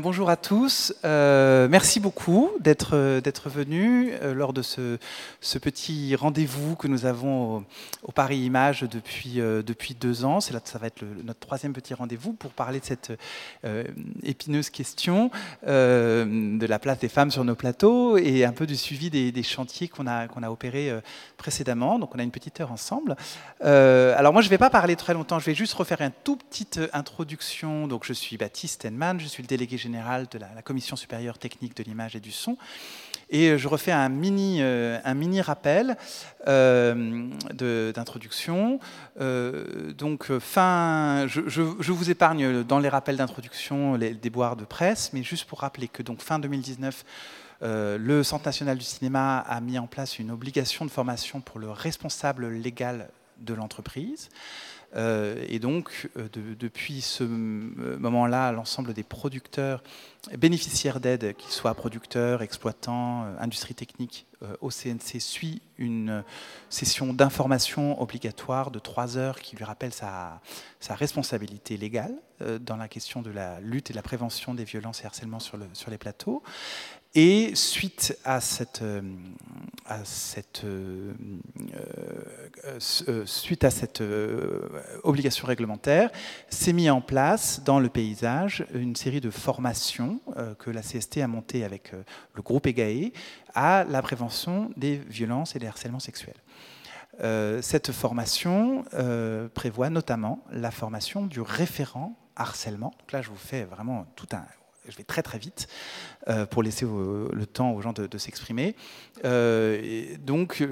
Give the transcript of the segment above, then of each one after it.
bonjour à tous. Euh, merci beaucoup d'être euh, d'être venus euh, lors de ce, ce petit rendez-vous que nous avons au, Paris Images depuis depuis deux ans. C'est là, ça va être notre troisième petit rendez-vous pour parler de cette épineuse question de la place des femmes sur nos plateaux et un peu du suivi des, chantiers qu'on a qu'on a opérés précédemment. Donc, on a une petite heure ensemble. Alors, moi, je ne vais pas parler très longtemps. Je vais juste refaire une toute petite introduction. Donc, je suis Baptiste Henman, je suis le délégué général de la, Commission supérieure technique de l'image et du son. Et euh, je refais un mini, euh, un mini rappel euh, d'introduction. Euh, donc, fin, je, je- je vous épargne dans les rappels d'introduction les déboires de presse, mais juste pour rappeler que donc fin 2019, euh, le Centre national du cinéma a mis en place une obligation de formation pour le responsable légal de l'entreprise. Euh, et donc, euh, de- depuis ce m- moment-là, l'ensemble des producteurs bénéficiaires d'aide, qu'ils soient producteurs, exploitants, euh, industrie technique, euh, au CNC, suit une euh, session d'information obligatoire de trois heures qui lui rappelle sa, sa responsabilité légale euh, dans la question de la lutte et de la prévention des violences et harcèlements sur, le- sur les plateaux. Et suite à cette, euh, euh, euh, suite à cette obligation réglementaire, s'est mis en place dans le paysage une série de formations que la CST a montées avec le groupe EGAE à la prévention des violences et des harcèlements sexuels. Cette formation prévoit notamment la formation du référent harcèlement. Donc là, je vous fais vraiment tout un. Je vais très très vite euh, pour laisser le temps aux gens de, s'exprimer. Euh, donc,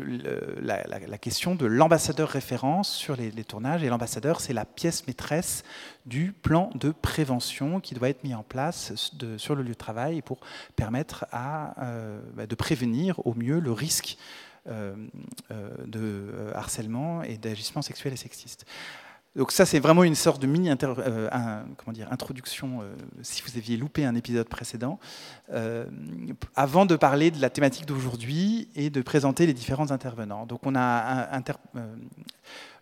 la, question de l'ambassadeur référent sur les, tournages. Et l'ambassadeur, c'est la pièce maîtresse du plan de prévention qui doit être mis en place sur le lieu de travail pour permettre euh, bah, de prévenir au mieux le risque de harcèlement et d'agissement sexuel et sexiste. Donc ça, c'est vraiment une sorte de mini euh, introduction, euh, si vous aviez loupé un épisode précédent, euh, avant de parler de la thématique d'aujourd'hui et de présenter les différents intervenants. Donc on a inter-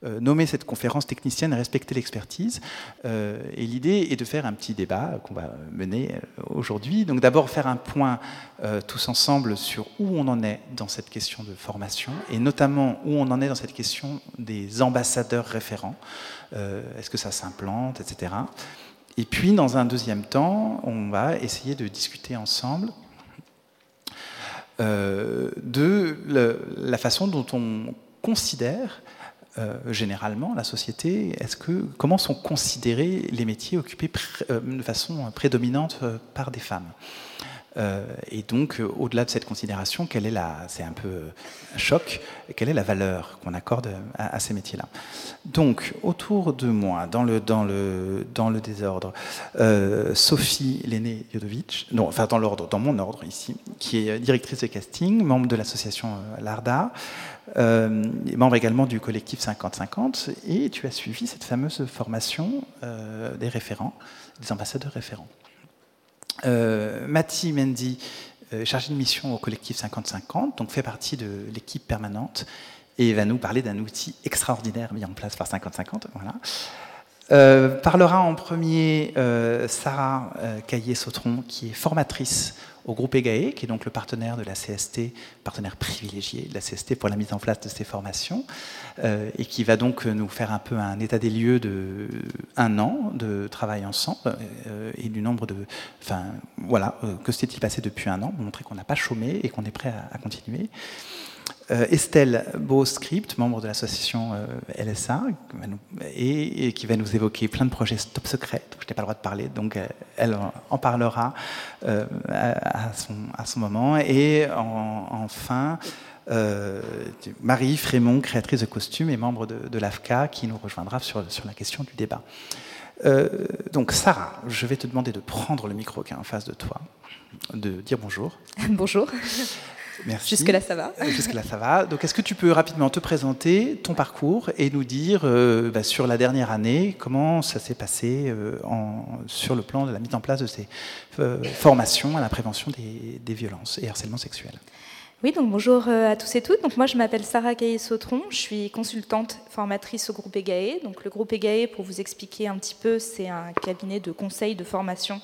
euh, nommé cette conférence technicienne Respecter l'expertise. Euh, et l'idée est de faire un petit débat qu'on va mener euh, aujourd'hui. Donc d'abord faire un point tous ensemble sur où on en est dans cette question de formation et notamment où on en est dans cette question des ambassadeurs référents. Est-ce que ça s'implante, etc. Et puis, dans un deuxième temps, on va essayer de discuter ensemble de la façon dont on considère euh, généralement la société. Est-ce que comment sont considérés les métiers occupés euh, de façon prédominante euh, par des femmes? Et donc, euh, au-delà de cette considération, c'est un peu euh, un choc, quelle est la valeur qu'on accorde à, ces métiers-là? Donc, autour de moi, dans le désordre, euh, Sophie Léné Jodovic, non, enfin dans l'ordre, dans mon ordre ici, qui est directrice de casting, membre de l'association euh, Larda, euh, membre également du collectif 50-50, et tu as suivi cette fameuse formation euh, des référents, des ambassadeurs référents. Euh, Mendy, euh, chargée de mission au collectif 50-50, donc fait partie de l'équipe permanente, et va nous parler d'un outil extraordinaire mis en place par 50-50. Voilà. Euh, parlera en premier euh, Sarah Caillé-Sautron, qui est formatrice au groupe EGAE, qui est donc le partenaire de la CST, partenaire privilégié de la CST pour la mise en place de ces formations, euh, et qui va donc nous faire un peu un état des lieux de un an de travail ensemble euh, et du nombre de, enfin voilà, euh, que s'est-il passé depuis un an, montrer qu'on n'a pas chômé et qu'on est prêt à continuer. Euh, Estelle Beau-Script, membre de l'association euh, LSA, et, qui va nous évoquer plein de projets top secrets, dont je n'ai pas le droit de parler, donc euh, elle en- parlera à, son, moment. Et en- enfin, Marie Frémont, créatrice de costumes et membre de, l'AFCA, qui nous rejoindra sur, la question du débat. Donc Sarah, je vais te demander de prendre le micro qui est en face de toi, de dire bonjour. Bonjour. Merci. Jusque-là, ça va. Jusque-là, ça va. Donc, est-ce que tu peux rapidement te présenter, ton parcours, et nous dire euh, bah, sur la dernière année comment ça s'est passé euh, en- sur le plan de la mise en place de ces euh, formations à la prévention des, des violences et harcèlements sexuels Oui, donc bonjour euh, à tous et toutes. Donc moi, je m'appelle Sarah Caillé-Sautron. Je suis consultante formatrice au groupe EGAE. Donc le groupe EGAE, pour vous expliquer un petit peu, c'est un cabinet de conseil de formation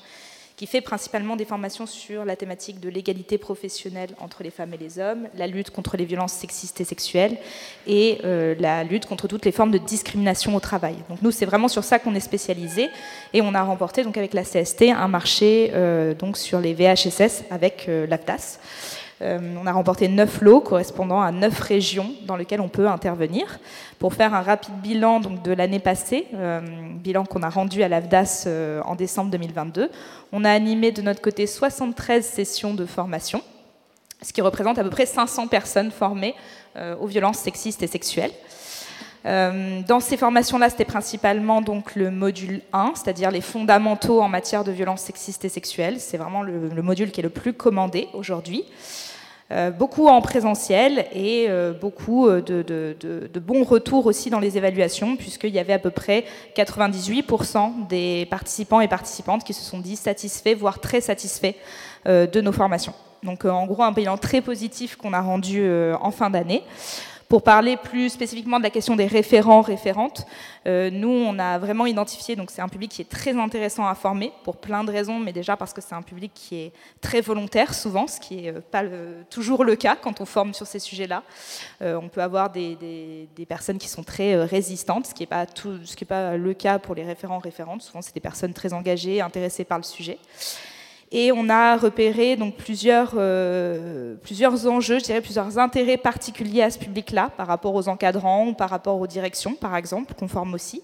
qui fait principalement des formations sur la thématique de l'égalité professionnelle entre les femmes et les hommes, la lutte contre les violences sexistes et sexuelles et euh, la lutte contre toutes les formes de discrimination au travail. Donc nous, c'est vraiment sur ça qu'on est spécialisé et on a remporté donc avec la CST un marché euh, donc sur les VHSS avec euh, l'AFTAS. Euh, on a remporté 9 lots correspondant à 9 régions dans lesquelles on peut intervenir. Pour faire un rapide bilan donc, de l'année passée, euh, bilan qu'on a rendu à l'AFDAS euh, en décembre 2022, on a animé de notre côté 73 sessions de formation, ce qui représente à peu près 500 personnes formées aux violences sexistes et sexuelles. dans ces formations-là, c'était principalement donc le module 1, c'est-à-dire les fondamentaux en matière de violences sexistes et sexuelles. C'est vraiment le, module qui est le plus commandé aujourd'hui. Euh, beaucoup en présentiel et euh, beaucoup euh, de, bons retours aussi dans les évaluations, puisqu'il y avait à peu près 98% des participants et participantes qui se sont dit satisfaits, voire très satisfaits de nos formations. Donc en gros, un bilan très positif qu'on a rendu en fin d'année. Pour parler plus spécifiquement de la question des référents, référentes, euh, nous, on a vraiment identifié, donc c'est un public qui est très intéressant à former pour plein de raisons, mais déjà parce que c'est un public qui est très volontaire souvent, ce qui n'est euh, pas toujours le cas quand on forme sur ces sujets-là. Euh, on peut avoir des, personnes qui sont très résistantes, ce qui n'est pas, pas le cas pour les référents, référentes. Souvent, c'est des personnes très engagées, intéressées par le sujet. Et on a repéré donc plusieurs, euh, plusieurs enjeux, je dirais plusieurs intérêts particuliers à ce public-là, par rapport aux encadrants ou par rapport aux directions, par exemple, qu'on aussi.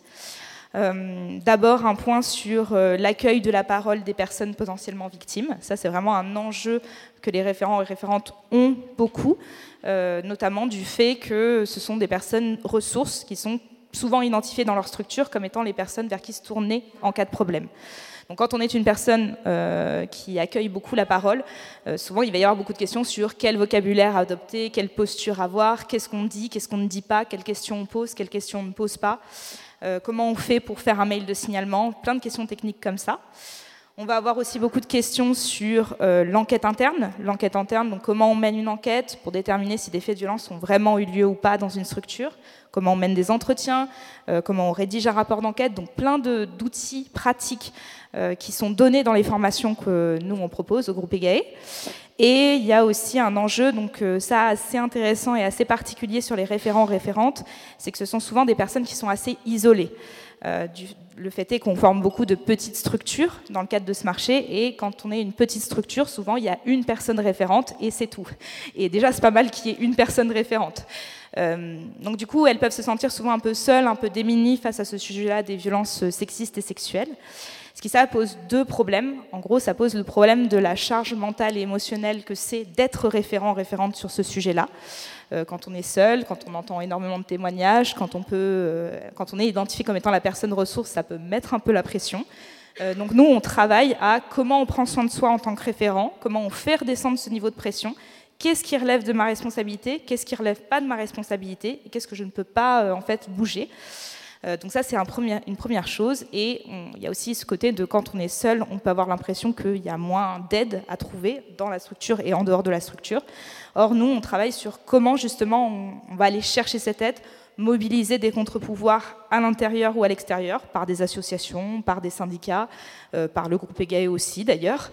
Euh, d'abord, un point sur euh, l'accueil de la parole des personnes potentiellement victimes. Ça, c'est vraiment un enjeu que les référents et référentes ont beaucoup, notamment du fait que ce sont des personnes ressources qui sont souvent identifiées dans leur structure comme étant les personnes vers qui se tourner en cas de problème. Donc quand on est une personne euh, qui accueille beaucoup la parole, euh, souvent il va y avoir beaucoup de questions sur quel vocabulaire adopter, quelle posture avoir, qu'est-ce qu'on dit, qu'est-ce qu'on ne dit pas, quelles questions on pose, quelles questions on ne pose pas, euh, comment on fait pour faire un mail de signalement, plein de questions techniques comme ça. On va avoir aussi beaucoup de questions sur l'enquête interne. L'enquête interne, donc comment on mène une enquête pour déterminer si des faits de violence ont vraiment eu lieu ou pas dans une structure, comment on mène des entretiens, comment on rédige un rapport d'enquête, donc plein d'outils pratiques euh, qui sont donnés dans les formations que nous on propose au groupe EGAE. Et il y a aussi un enjeu, donc euh, ça assez intéressant et assez particulier sur les référents référentes, c'est que ce sont souvent des personnes qui sont assez isolées. Euh, le fait est qu'on forme beaucoup de petites structures dans le cadre de ce marché, et quand on est une petite structure, souvent il y a une personne référente et c'est tout. Et déjà c'est pas mal qu'il y ait une personne référente. Donc du coup, elles peuvent se sentir souvent un peu seules, un peu démunies face à ce sujet-là des violences sexistes et sexuelles. Ce qui ça pose deux problèmes. En gros, ça pose le problème de la charge mentale et émotionnelle que c'est d'être référent, référente sur ce sujet-là. Euh, quand on est seul, quand on entend énormément de témoignages, quand on, peut, euh, quand on est identifié comme étant la personne ressource, ça peut mettre un peu la pression. Euh, donc nous, on travaille à comment on prend soin de soi en tant que référent, comment on fait redescendre ce niveau de pression, qu'est-ce qui relève de ma responsabilité, qu'est-ce qui relève pas de ma responsabilité, et qu'est-ce que je ne peux pas en fait bouger. Euh, donc ça, c'est une première chose. Et il y a aussi ce côté de quand on est seul, on peut avoir l'impression qu'il y a moins d'aide à trouver dans la structure et en dehors de la structure. Or, nous, on travaille sur comment justement on, va aller chercher cette aide, mobiliser des contre-pouvoirs à l'intérieur ou à l'extérieur, par des associations, par des syndicats, euh, par le groupe EGAE aussi d'ailleurs,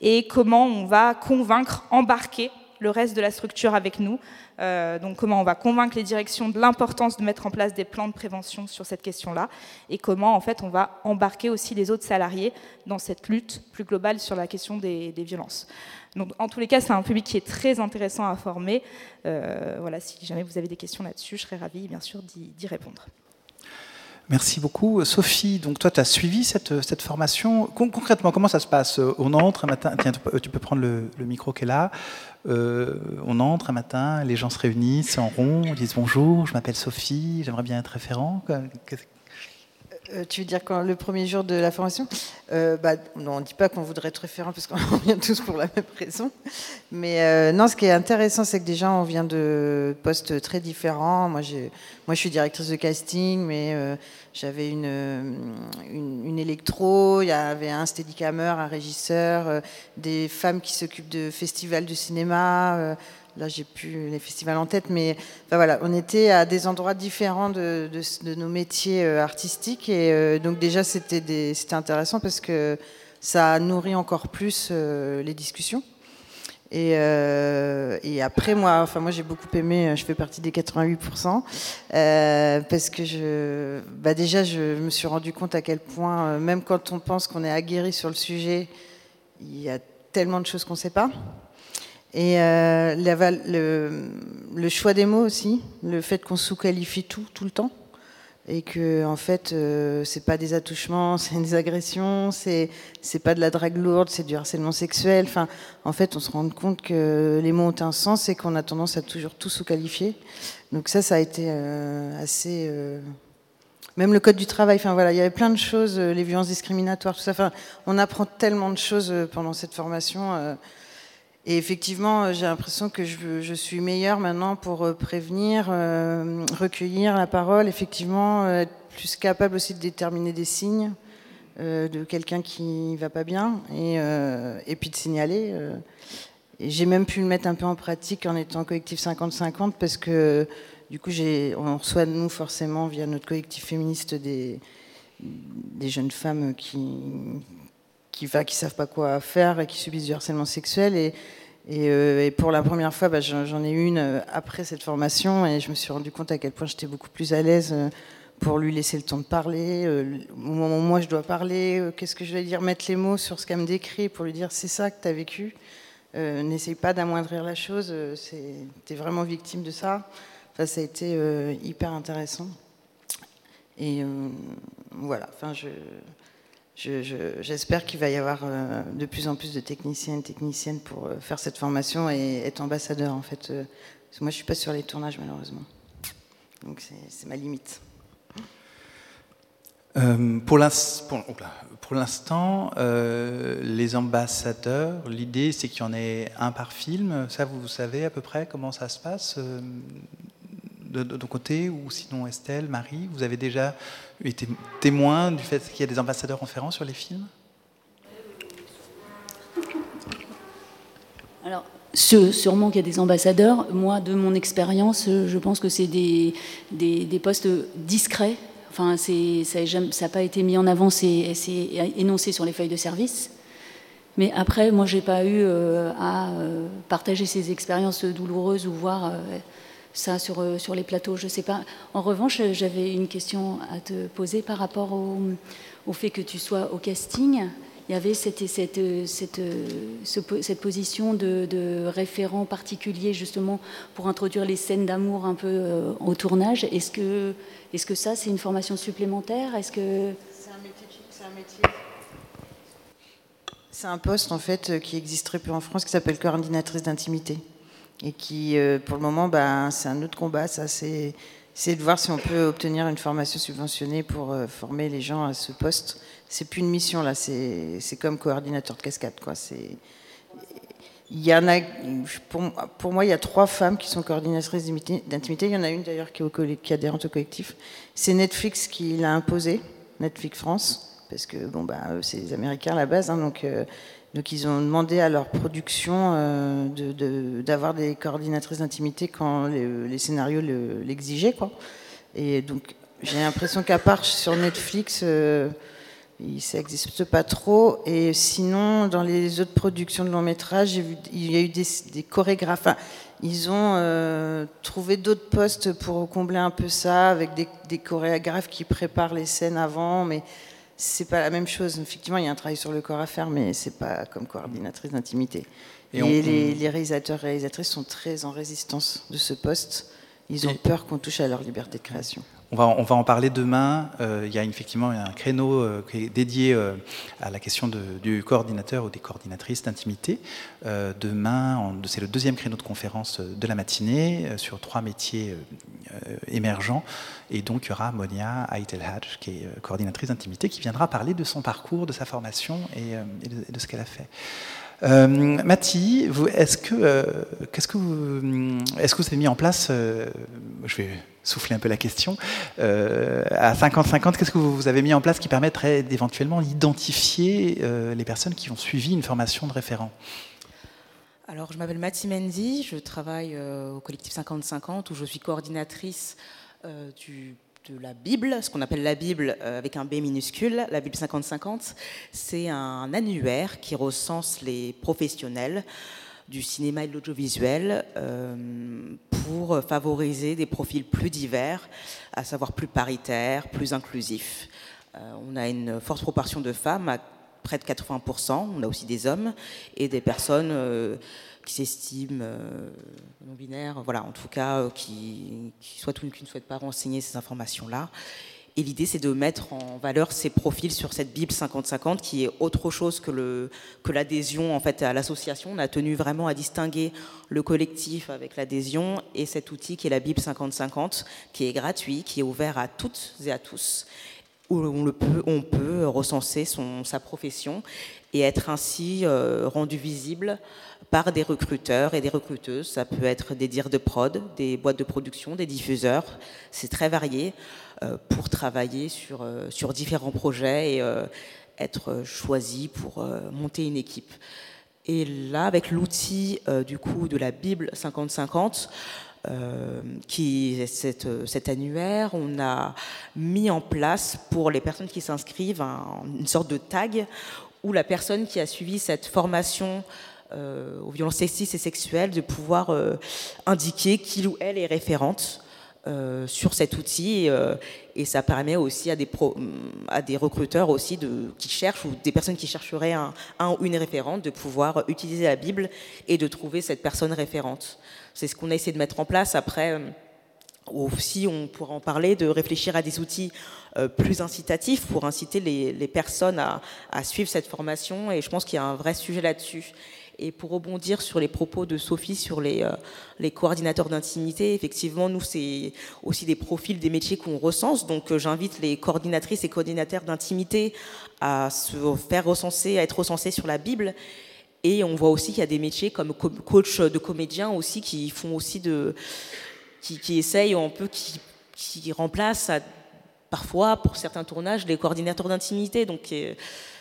et comment on va convaincre, embarquer le reste de la structure avec nous euh, donc comment on va convaincre les directions de l'importance de mettre en place des plans de prévention sur cette question-là et comment en fait on va embarquer aussi les autres salariés dans cette lutte plus globale sur la question des, violences. Donc, en tous les cas, c'est un public qui est très intéressant à former. Euh, voilà, si jamais vous avez des questions là-dessus, je serais ravie, bien sûr, d'y répondre. Merci beaucoup. Sophie, donc toi, tu as suivi cette, cette formation. concrètement, comment ça se passe? On entre un matin, tiens, tu peux prendre le, le micro qui est là. Euh, on entre un matin, les gens se réunissent en rond, disent bonjour, je m'appelle Sophie, j'aimerais bien être référent. Euh, tu veux dire quand le premier jour de la formation euh, bah, On ne dit pas qu'on voudrait être référent parce qu'on vient tous pour la même raison. Mais euh, non, ce qui est intéressant, c'est que déjà on vient de postes très différents. Moi, moi je suis directrice de casting, mais j'avais une, une, électro, il y avait un steadicammer, un régisseur, des femmes qui s'occupent de festivals de cinéma là j'ai plus les festivals en tête, mais voilà, on était à des endroits différents de, nos métiers euh, artistiques et euh, donc déjà c'était intéressant parce que ça nourrit encore plus les discussions. Et, et, après, moi, enfin, moi j'ai beaucoup aimé, je fais partie des 88%, parce que je, bah déjà, je me suis rendu compte à quel point, même quand on pense qu'on est aguerri sur le sujet, il y a tellement de choses qu'on ne sait pas. Et euh, le, choix des mots aussi, le fait qu'on sous-qualifie tout, tout le temps, et que en fait, euh, c'est pas des attouchements, c'est des agressions, c'est pas de la drague lourde, c'est du harcèlement sexuel. Enfin, en fait, on se rend compte que les mots ont un sens et qu'on a tendance à toujours tout sous-qualifier. Donc ça, ça a été euh, assez euh, même le code du travail. Enfin voilà, il y avait plein de choses, les violences discriminatoires, tout ça. Enfin, on apprend tellement de choses pendant cette formation. Et effectivement, euh, j'ai l'impression que je, suis meilleure maintenant pour euh, prévenir, euh, recueillir la parole, effectivement, être plus capable aussi de déterminer des signes de quelqu'un qui va pas bien et, puis de signaler. j'ai même pu le mettre un peu en pratique en étant collectif 50-50 parce que du coup, on reçoit nous forcément via notre collectif féministe des jeunes femmes qui, qui ne savent pas quoi faire et qui subissent du harcèlement sexuel. Et, euh, pour la première fois, bah, j'en ai eu une euh, après cette formation et je me suis rendu compte à quel point j'étais beaucoup plus à l'aise euh, pour lui laisser le temps de parler. Au moment où moi je dois parler, qu'est-ce que je vais dire Mettre les mots sur ce qu'elle me décrit pour lui dire c'est ça que tu as vécu. N'essaye pas d'amoindrir la chose, tu es vraiment victime de ça. Enfin, ça a été hyper intéressant. Et voilà, enfin, je, j'espère qu'il va y avoir euh, de plus en plus de techniciens et techniciennes pour euh, faire cette formation et être ambassadeur en fait. Euh, moi je suis pas sur les tournages malheureusement. Donc c'est ma limite. pour l'instant, les ambassadeurs, l'idée c'est qu'il y en ait un par film. Ça, vous savez à peu près comment ça se passe de, ton côté, ou sinon Estelle, Marie, vous avez déjà été témoin du fait qu'il y a des ambassadeurs référents sur les films? Alors, sûrement qu'il y a des ambassadeurs. Moi, de mon expérience, je pense que c'est des, des, postes discrets. Enfin, ça n'a pas été mis en avant, c'est énoncé sur les feuilles de service. Mais après, moi, j'ai pas eu euh, à euh, partager ces expériences douloureuses ou voir euh, ça sur, euh, sur les plateaux, je ne sais pas. En revanche, j'avais une question à te poser par rapport au, au, fait que tu sois au casting. Il y avait cette, cette, cette, cette position de, de, référent particulier justement pour introduire les scènes d'amour un peu euh, au tournage. Est-ce que, est -ce que ça, c'est une formation supplémentaire? Est-ce que... C'est un métier. C'est un poste en fait qui existe très peu en France qui s'appelle coordinatrice d'intimité et qui, euh, pour le moment, bah, c'est un autre combat. Ça, c'est, de voir si on peut obtenir une formation subventionnée pour euh, former les gens à ce poste. C'est plus une mission là, c'est, comme coordinateur de cascade, quoi. C'est, il y en a, pour, moi, il y a trois femmes qui sont coordinatrices d'intimité. Il y en a une d'ailleurs qui, qui est au collectif. C'est Netflix qui l'a imposé, Netflix France, parce que bon, bah, c'est les Américains à la base, hein, donc. Euh, donc ils ont demandé à leur production euh, d'avoir des coordinatrices d'intimité quand les, scénarios l'exigeaient. Et donc j'ai l'impression qu'à part sur Netflix, euh, ça n'existe pas trop. Et sinon, dans les autres productions de long métrage, il y a eu des, chorégraphes. ils ont euh, trouvé d'autres postes pour combler un peu ça, avec des, des, chorégraphes qui préparent les scènes avant. Mais c'est pas la même chose. Effectivement, il y a un travail sur le corps à faire, mais c'est pas comme coordinatrice d'intimité. Et, les, les, réalisateurs et réalisatrices sont très en résistance de ce poste. Ils ont peur qu'on touche à leur liberté de création. On va, en parler demain. Euh, il y a effectivement un créneau euh, dédié euh, à la question du coordinateur ou des coordinatrices d'intimité. demain, c'est le deuxième créneau de conférence de la matinée sur trois métiers émergents. Et donc, il y aura Monia Aitelhadj, qui est coordinatrice d'intimité, qui viendra parler de son parcours, de sa formation et, de, ce qu'elle a fait. Euh, Mathie, est-ce que, qu'est-ce que vous, est-ce que vous avez mis en place, je vais souffler un peu la question. Euh, à 50-50, qu'est-ce que vous avez mis en place qui permettrait d'éventuellement d'identifier euh, les personnes qui ont suivi une formation de référent? Alors, je m'appelle Mathie Mendy, je travaille euh, au collectif 50-50 où je suis coordinatrice du, de la Bible, ce qu'on appelle la Bible euh, avec un B minuscule, la Bible 50-50. C'est un annuaire qui recense les professionnels du cinéma et de l'audiovisuel euh, pour favoriser des profils plus divers, à savoir plus paritaires, plus inclusifs. Euh, on a une forte proportion de femmes, à près de 80%, on a aussi des hommes et des personnes qui s'estiment non-binaires, voilà, en tout cas, qui, qui, qui ne souhaitent pas renseigner ces informations-là. Et l'idée, c'est de mettre en valeur ces profils sur cette Bible 50-50, qui est autre chose que, que l'adhésion en fait, à l'association. On a tenu vraiment à distinguer le collectif avec l'adhésion et cet outil qui est la Bible 50-50, qui est gratuit, qui est ouvert à toutes et à tous, où on, peut, recenser sa profession et être ainsi euh, rendu visible par des recruteurs et des recruteuses. Ça peut être des dires de prod, des boîtes de production, des diffuseurs. C'est très varié. Euh, pour travailler sur, euh, sur différents projets et être choisi pour monter une équipe. Et là, avec l'outil du coup de la Bible 50-50, qui est cet annuaire, on a mis en place pour les personnes qui s'inscrivent une sorte de tag où la personne qui a suivi cette formation aux violences sexistes et sexuelles de pouvoir indiquer qu'il ou elle est référente euh, sur cet outil euh, et ça permet aussi à des, recruteurs aussi qui cherchent ou des personnes qui chercheraient un, ou une référente de pouvoir utiliser la Bible et de trouver cette personne référente. C'est ce qu'on a essayé de mettre en place. Après, euh, aussi, on pourra en parler, de réfléchir à des outils plus incitatifs pour inciter les, personnes à, suivre cette formation. Et je pense qu'il y a un vrai sujet là-dessus. Et pour rebondir sur les propos de Sophie sur les, euh, les coordinateurs d'intimité, effectivement, nous, c'est aussi des profils des métiers qu'on recense. Donc, euh, j'invite les coordinatrices et coordinateurs d'intimité à se faire recenser, à être recensés sur la Bible. Et on voit aussi qu'il y a des métiers comme coach de comédiens aussi qui font aussi de. qui, qui essayent un peu, qui, qui remplacent parfois, pour certains tournages, les coordinateurs d'intimité. Donc, euh,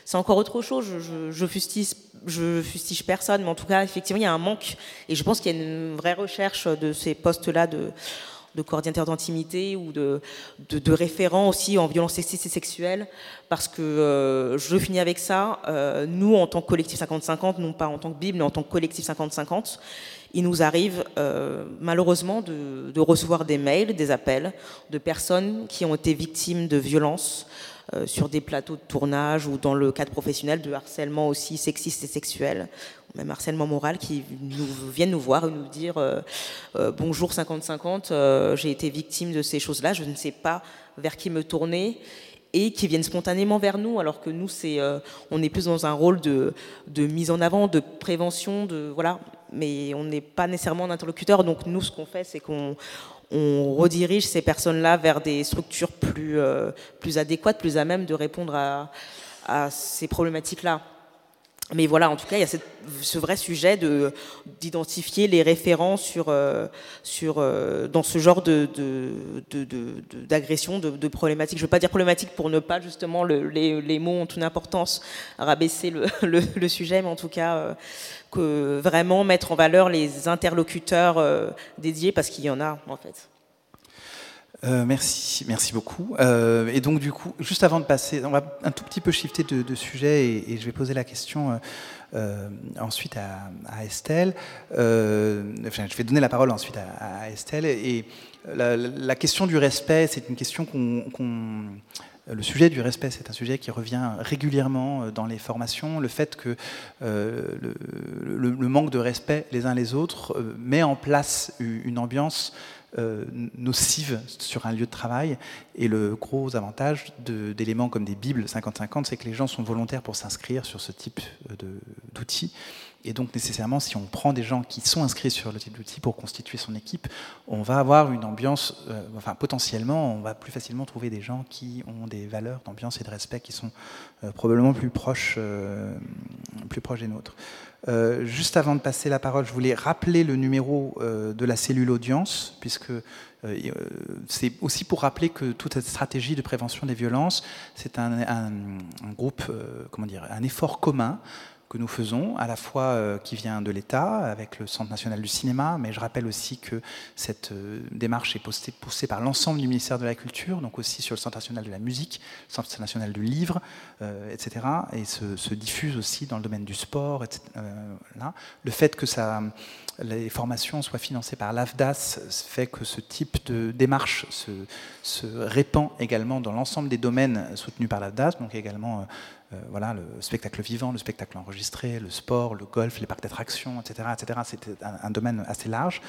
c'est encore autre chose. Je, je, fustige, personne, mais en tout cas, effectivement, il y a un manque. Et je pense qu'il y a une vraie recherche de ces postes-là de, de coordinateur d'intimité ou de, de, référents aussi en violence sexiste et sexuelle. Parce que euh, je finis avec ça. Euh, nous, en tant que collectif 50-50, non pas en tant que Bible, mais en tant que collectif 50-50, il nous arrive euh, malheureusement de, recevoir des mails, des appels de personnes qui ont été victimes de violences euh, sur des plateaux de tournage ou dans le cadre professionnel de harcèlement aussi sexiste et sexuel, ou même harcèlement moral, qui viennent nous voir et nous dire euh, euh, bonjour 50-50, j'ai été victime de ces choses-là, je ne sais pas vers qui me tourner. Et qui viennent spontanément vers nous, alors que nous, c'est, on est plus dans un rôle de, de, mise en avant, de prévention, de voilà, mais on n'est pas nécessairement un interlocuteur. Donc nous, ce qu'on fait, c'est qu'on on redirige ces personnes-là vers des structures plus, euh, plus adéquates, plus à même de répondre à, ces problématiques-là. Mais voilà, en tout cas, il y a ce vrai sujet de, d'identifier les référents sur, euh, euh, dans ce genre d'agression, de, problématiques. Je ne veux pas dire problématique pour ne pas, justement, les, mots ont une importance, rabaisser le, sujet, mais en tout cas, que vraiment mettre en valeur les interlocuteurs euh, dédiés, parce qu'il y en a en fait. Euh, merci, merci beaucoup. Euh, et donc du coup, juste avant de passer, on va un tout petit peu shifter de, sujet et, je vais poser la question ensuite à, Estelle. enfin, je vais donner la parole ensuite à, Estelle. Et la, question du respect, c'est une question qu'on le sujet du respect, c'est un sujet qui revient régulièrement euh, dans les formations. Le fait que euh, le, manque de respect les uns les autres euh, met en place une ambiance nocive sur un lieu de travail. Et le gros avantage d'éléments comme des Bibles 50-50, c'est que les gens sont volontaires pour s'inscrire sur ce type d'outils. Et donc nécessairement, si on prend des gens qui sont inscrits sur le type d'outil pour constituer son équipe, on va avoir une ambiance, euh, enfin potentiellement, on va plus facilement trouver des gens qui ont des valeurs d'ambiance et de respect qui sont euh, probablement plus proches, euh, plus proches des nôtres. Juste avant de passer la parole, je voulais rappeler le numéro de la cellule audience, puisque c'est aussi pour rappeler que toute cette stratégie de prévention des violences, c'est un, un, groupe, comment dire, un effort commun que nous faisons, à la fois euh, qui vient de l'État, avec le Centre national du cinéma, mais je rappelle aussi que cette euh, démarche est poussée, par l'ensemble du ministère de la Culture, donc aussi sur le Centre national de la musique, le Centre national du livre, euh, etc., et se, diffuse aussi dans le domaine du sport, là. Le fait que les formations soient financées par l'AFDAS fait que ce type de démarche se, répand également dans l'ensemble des domaines soutenus par l'AFDAS, donc également euh, voilà, le spectacle vivant, le spectacle enregistré, le sport, le golf, les parcs d'attractions, etc. etc. C'était un, domaine assez large.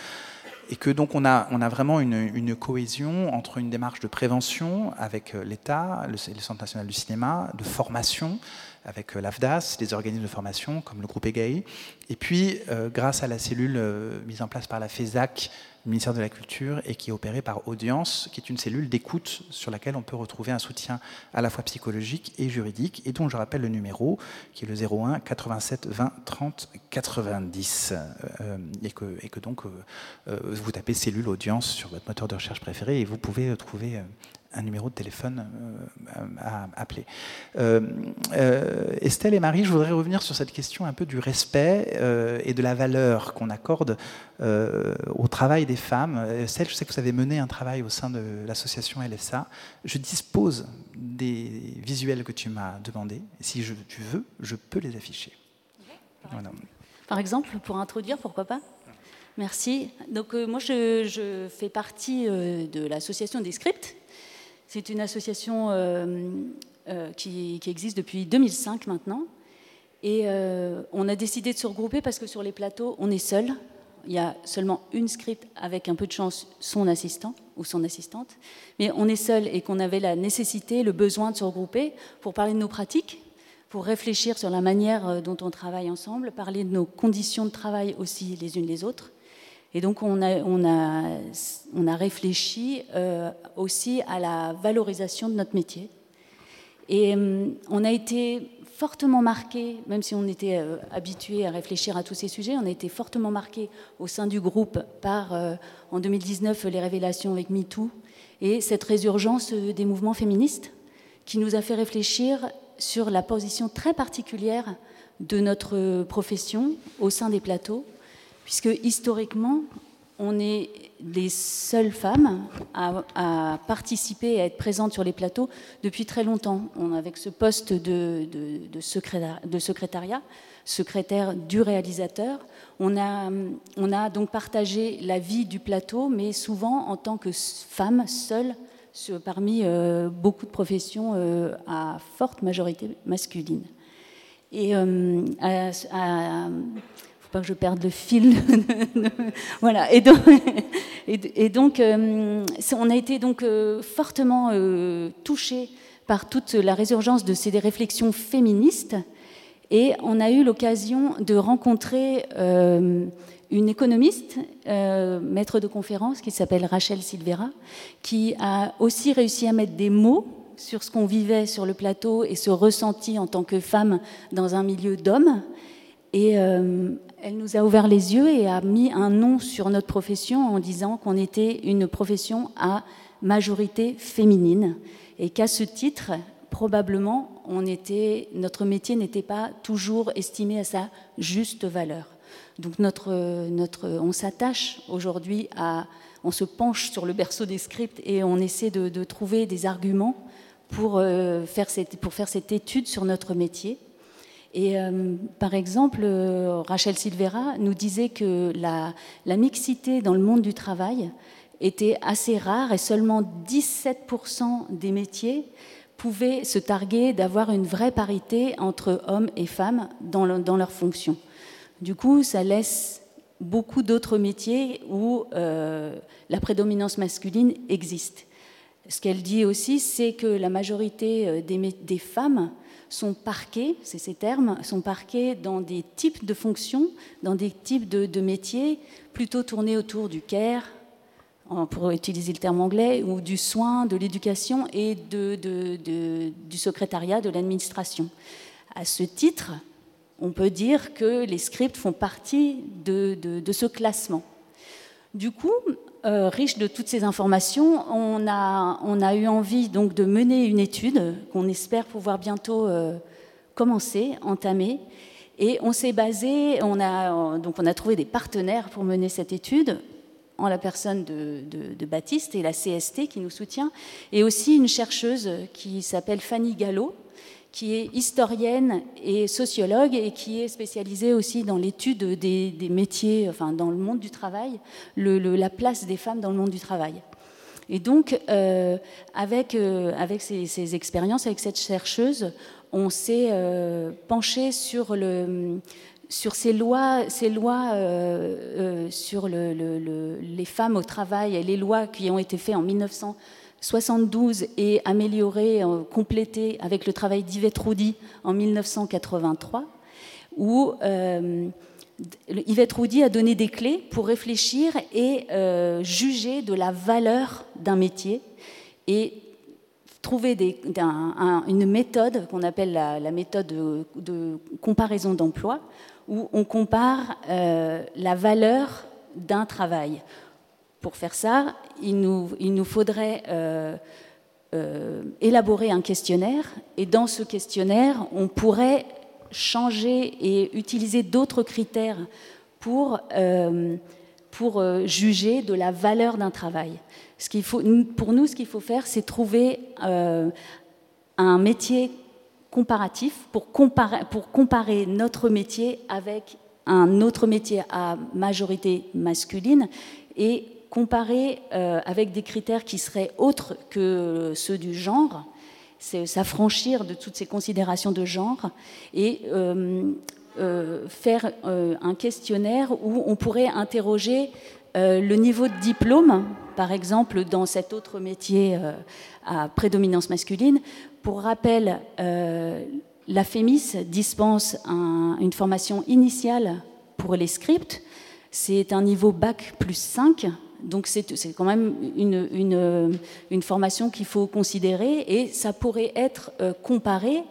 Et que donc on a, on a vraiment une, cohésion entre une démarche de prévention avec euh, l'État, le, Centre national du cinéma, de formation avec euh, l'AFDAS, des organismes de formation comme le groupe EGAI, et puis grâce à la cellule mise en place par la FESAC ministère de la Culture et qui est opéré par Audience, qui est une cellule d'écoute sur laquelle on peut retrouver un soutien à la fois psychologique et juridique, et dont je rappelle le numéro, qui est le 01 87 20 30 90. et, que, et que donc euh, euh, vous tapez cellule Audience sur votre moteur de recherche préféré et vous pouvez trouver euh, un numéro de téléphone euh, à appeler. Euh, euh, Estelle et Marie, je voudrais revenir sur cette question un peu du respect et de la valeur qu'on accorde au travail des femmes. Estelle, je sais que vous avez mené un travail au sein de l'association LSA. Je dispose des visuels que tu m'as demandé. Si je, tu veux, je peux les afficher. Par exemple, pour introduire, pourquoi pas? Merci. Donc moi, je, je, fais partie de l'association des scripts, c'est une association euh, euh, qui, existe depuis 2005 maintenant. Et euh, on a décidé de se regrouper parce que sur les plateaux, on est seul. Il y a seulement une script avec un peu de chance son assistant ou son assistante. Mais on est seul et qu'on avait la nécessité, le besoin de se regrouper pour parler de nos pratiques, pour réfléchir sur la manière dont on travaille ensemble, parler de nos conditions de travail aussi les unes les autres. Et donc on a, on a, on a réfléchi euh, aussi à la valorisation de notre métier. Et euh, on a été fortement marqué, même si on était euh, habitué à réfléchir à tous ces sujets, on a été fortement marqué au sein du groupe par, en 2019, les révélations avec MeToo et cette résurgence des mouvements féministes qui nous a fait réfléchir sur la position très particulière de notre profession au sein des plateaux puisque historiquement, on est les seules femmes à, participer et à être présentes sur les plateaux depuis très longtemps. On, avec ce poste de, secrétariat, secrétaire du réalisateur, on a, on a donc partagé la vie du plateau, mais souvent en tant que femme seule parmi euh, beaucoup de professions euh, à forte majorité masculine. Et euh, à, je perde le fil. voilà. Et donc, et, donc euh, on a été donc euh, fortement euh, touchés par toute la résurgence de ces réflexions féministes. Et on a eu l'occasion de rencontrer une économiste, maître de conférence, qui s'appelle Rachel Silvera, qui a aussi réussi à mettre des mots sur ce qu'on vivait sur le plateau et ce ressenti en tant que femme dans un milieu d'hommes. Et elle nous a ouvert les yeux et a mis un nom sur notre profession en disant qu'on était une profession à majorité féminine et qu'à ce titre, probablement, on était, notre métier n'était pas toujours estimé à sa juste valeur. Donc on s'attache aujourd'hui à, on se penche sur le berceau des scripts et on essaie de, trouver des arguments pour, euh, faire cette, pour faire cette étude sur notre métier. Et euh, par exemple, euh, Rachel Silvera nous disait que la, mixité dans le monde du travail était assez rare et seulement 17% des métiers pouvaient se targuer d'avoir une vraie parité entre hommes et femmes dans, leurs fonctions. Du coup, ça laisse beaucoup d'autres métiers où euh, la prédominance masculine existe. Ce qu'elle dit aussi, c'est que la majorité des femmes sont parqués, c'est ces termes, sont parqués dans des types de fonctions, dans des types de, métiers plutôt tournés autour du care, pour utiliser le terme anglais, ou du soin, de l'éducation et du secrétariat, de l'administration. À ce titre, on peut dire que les scripts font partie de, ce classement. Du coup, euh, riche de toutes ces informations, on a, eu envie donc de mener une étude qu'on espère pouvoir bientôt euh, commencer, entamer. Et on s'est basé, on a, donc on a trouvé des partenaires pour mener cette étude en la personne de, Baptiste et la CST qui nous soutient, et aussi une chercheuse qui s'appelle Fanny Gallo, qui est historienne et sociologue et qui est spécialisée aussi dans l'étude des, métiers, enfin dans le monde du travail, la place des femmes dans le monde du travail. Et donc, euh, avec, euh, avec ces, expériences, avec cette chercheuse, on s'est euh, penché sur le, sur ces lois, ces lois sur les femmes au travail et les lois qui ont été faites en 1972 et améliorées, euh, complétées avec le travail d'Yvette Roudy en 1983, où Yvette Roudy a donné des clés pour réfléchir et juger de la valeur d'un métier et trouver une méthode qu'on appelle la, méthode de comparaison d'emploi, où on compare euh, la valeur d'un travail. Pour faire ça, il nous, il nous faudrait euh, euh, élaborer un questionnaire, et dans ce questionnaire, on pourrait changer et utiliser d'autres critères pour, pour juger de la valeur d'un travail. Ce faut, pour nous, ce qu'il faut faire, c'est trouver un métier comparatif pour comparer, pour comparer notre métier avec un autre métier à majorité masculine et comparer euh, avec des critères qui seraient autres que ceux du genre, c'est s'affranchir de toutes ces considérations de genre et euh, euh, faire un questionnaire où on pourrait interroger le niveau de diplôme, par exemple dans cet autre métier à prédominance masculine, pour rappel, euh, la FEMIS dispense une formation initiale pour les scripts. C'est un niveau bac plus 5, donc c'est quand même une, formation qu'il faut considérer et ça pourrait être euh, comparé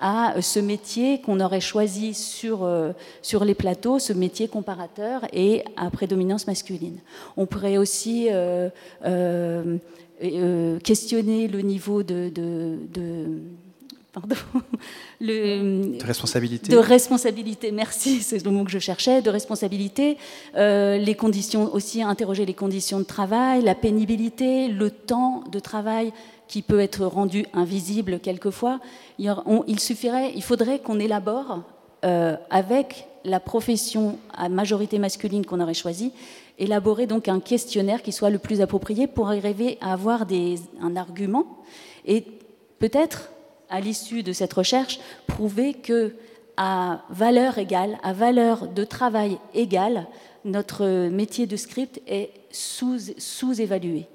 à ce métier qu'on aurait choisi sur, euh, sur les plateaux, ce métier comparateur et à prédominance masculine. On pourrait aussi euh, questionner le niveau de, pardon, le, de responsabilité. De responsabilité, merci, c'est le mot que je cherchais, de responsabilité, euh, les conditions aussi, interroger les conditions de travail, la pénibilité, le temps de travail qui peut être rendu invisible quelquefois. Il, suffirait, il faudrait qu'on élabore euh, avec la profession à majorité masculine qu'on aurait choisie élaborer donc un questionnaire qui soit le plus approprié pour arriver à avoir des, un argument et peut-être, à l'issue de cette recherche, prouver que à valeur égale, à valeur de travail égale, notre métier de script est sous-évalué.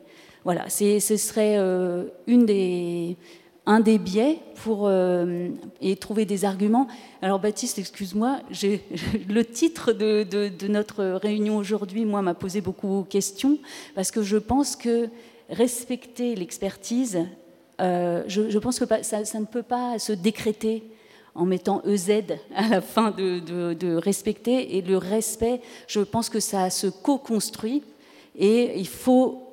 voilà, ce serait euh, une des, un des biais pour euh, et trouver des arguments. Alors Baptiste, excuse-moi, le titre de, notre réunion aujourd'hui, moi, m'a posé beaucoup de questions parce que je pense que respecter l'expertise, euh, je, pense que ça, ne peut pas se décréter en mettant EZ à la fin de, respecter. Et le respect, je pense que ça se co-construit et il faut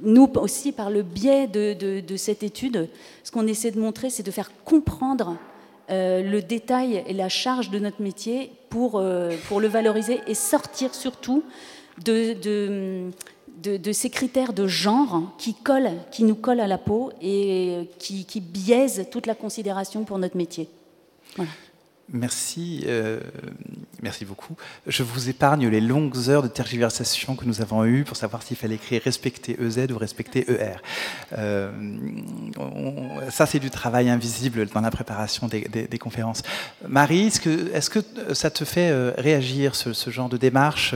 nous aussi, par le biais de, cette étude, ce qu'on essaie de montrer, c'est de faire comprendre euh, le détail et la charge de notre métier pour, euh, pour le valoriser et sortir surtout de, de, ces critères de genre qui, collent, qui nous collent à la peau et qui, qui biaisent toute la considération pour notre métier. Voilà. Merci, euh, merci beaucoup. Je vous épargne les longues heures de tergiversation que nous avons eues pour savoir s'il fallait écrire respecter EZ ou respecter ER. Euh, ça, c'est du travail invisible dans la préparation des, conférences. Marie, est-ce que, est que, ça te fait euh, réagir, ce, genre de démarche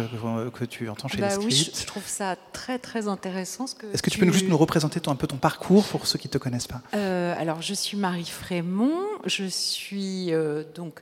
que, tu entends chez bah les Oui, je trouve ça très, très intéressant. Est-ce que tu, peux nous, juste nous représenter un peu ton parcours pour ceux qui ne te connaissent pas? Alors, je suis Marie Frémont, je suis donc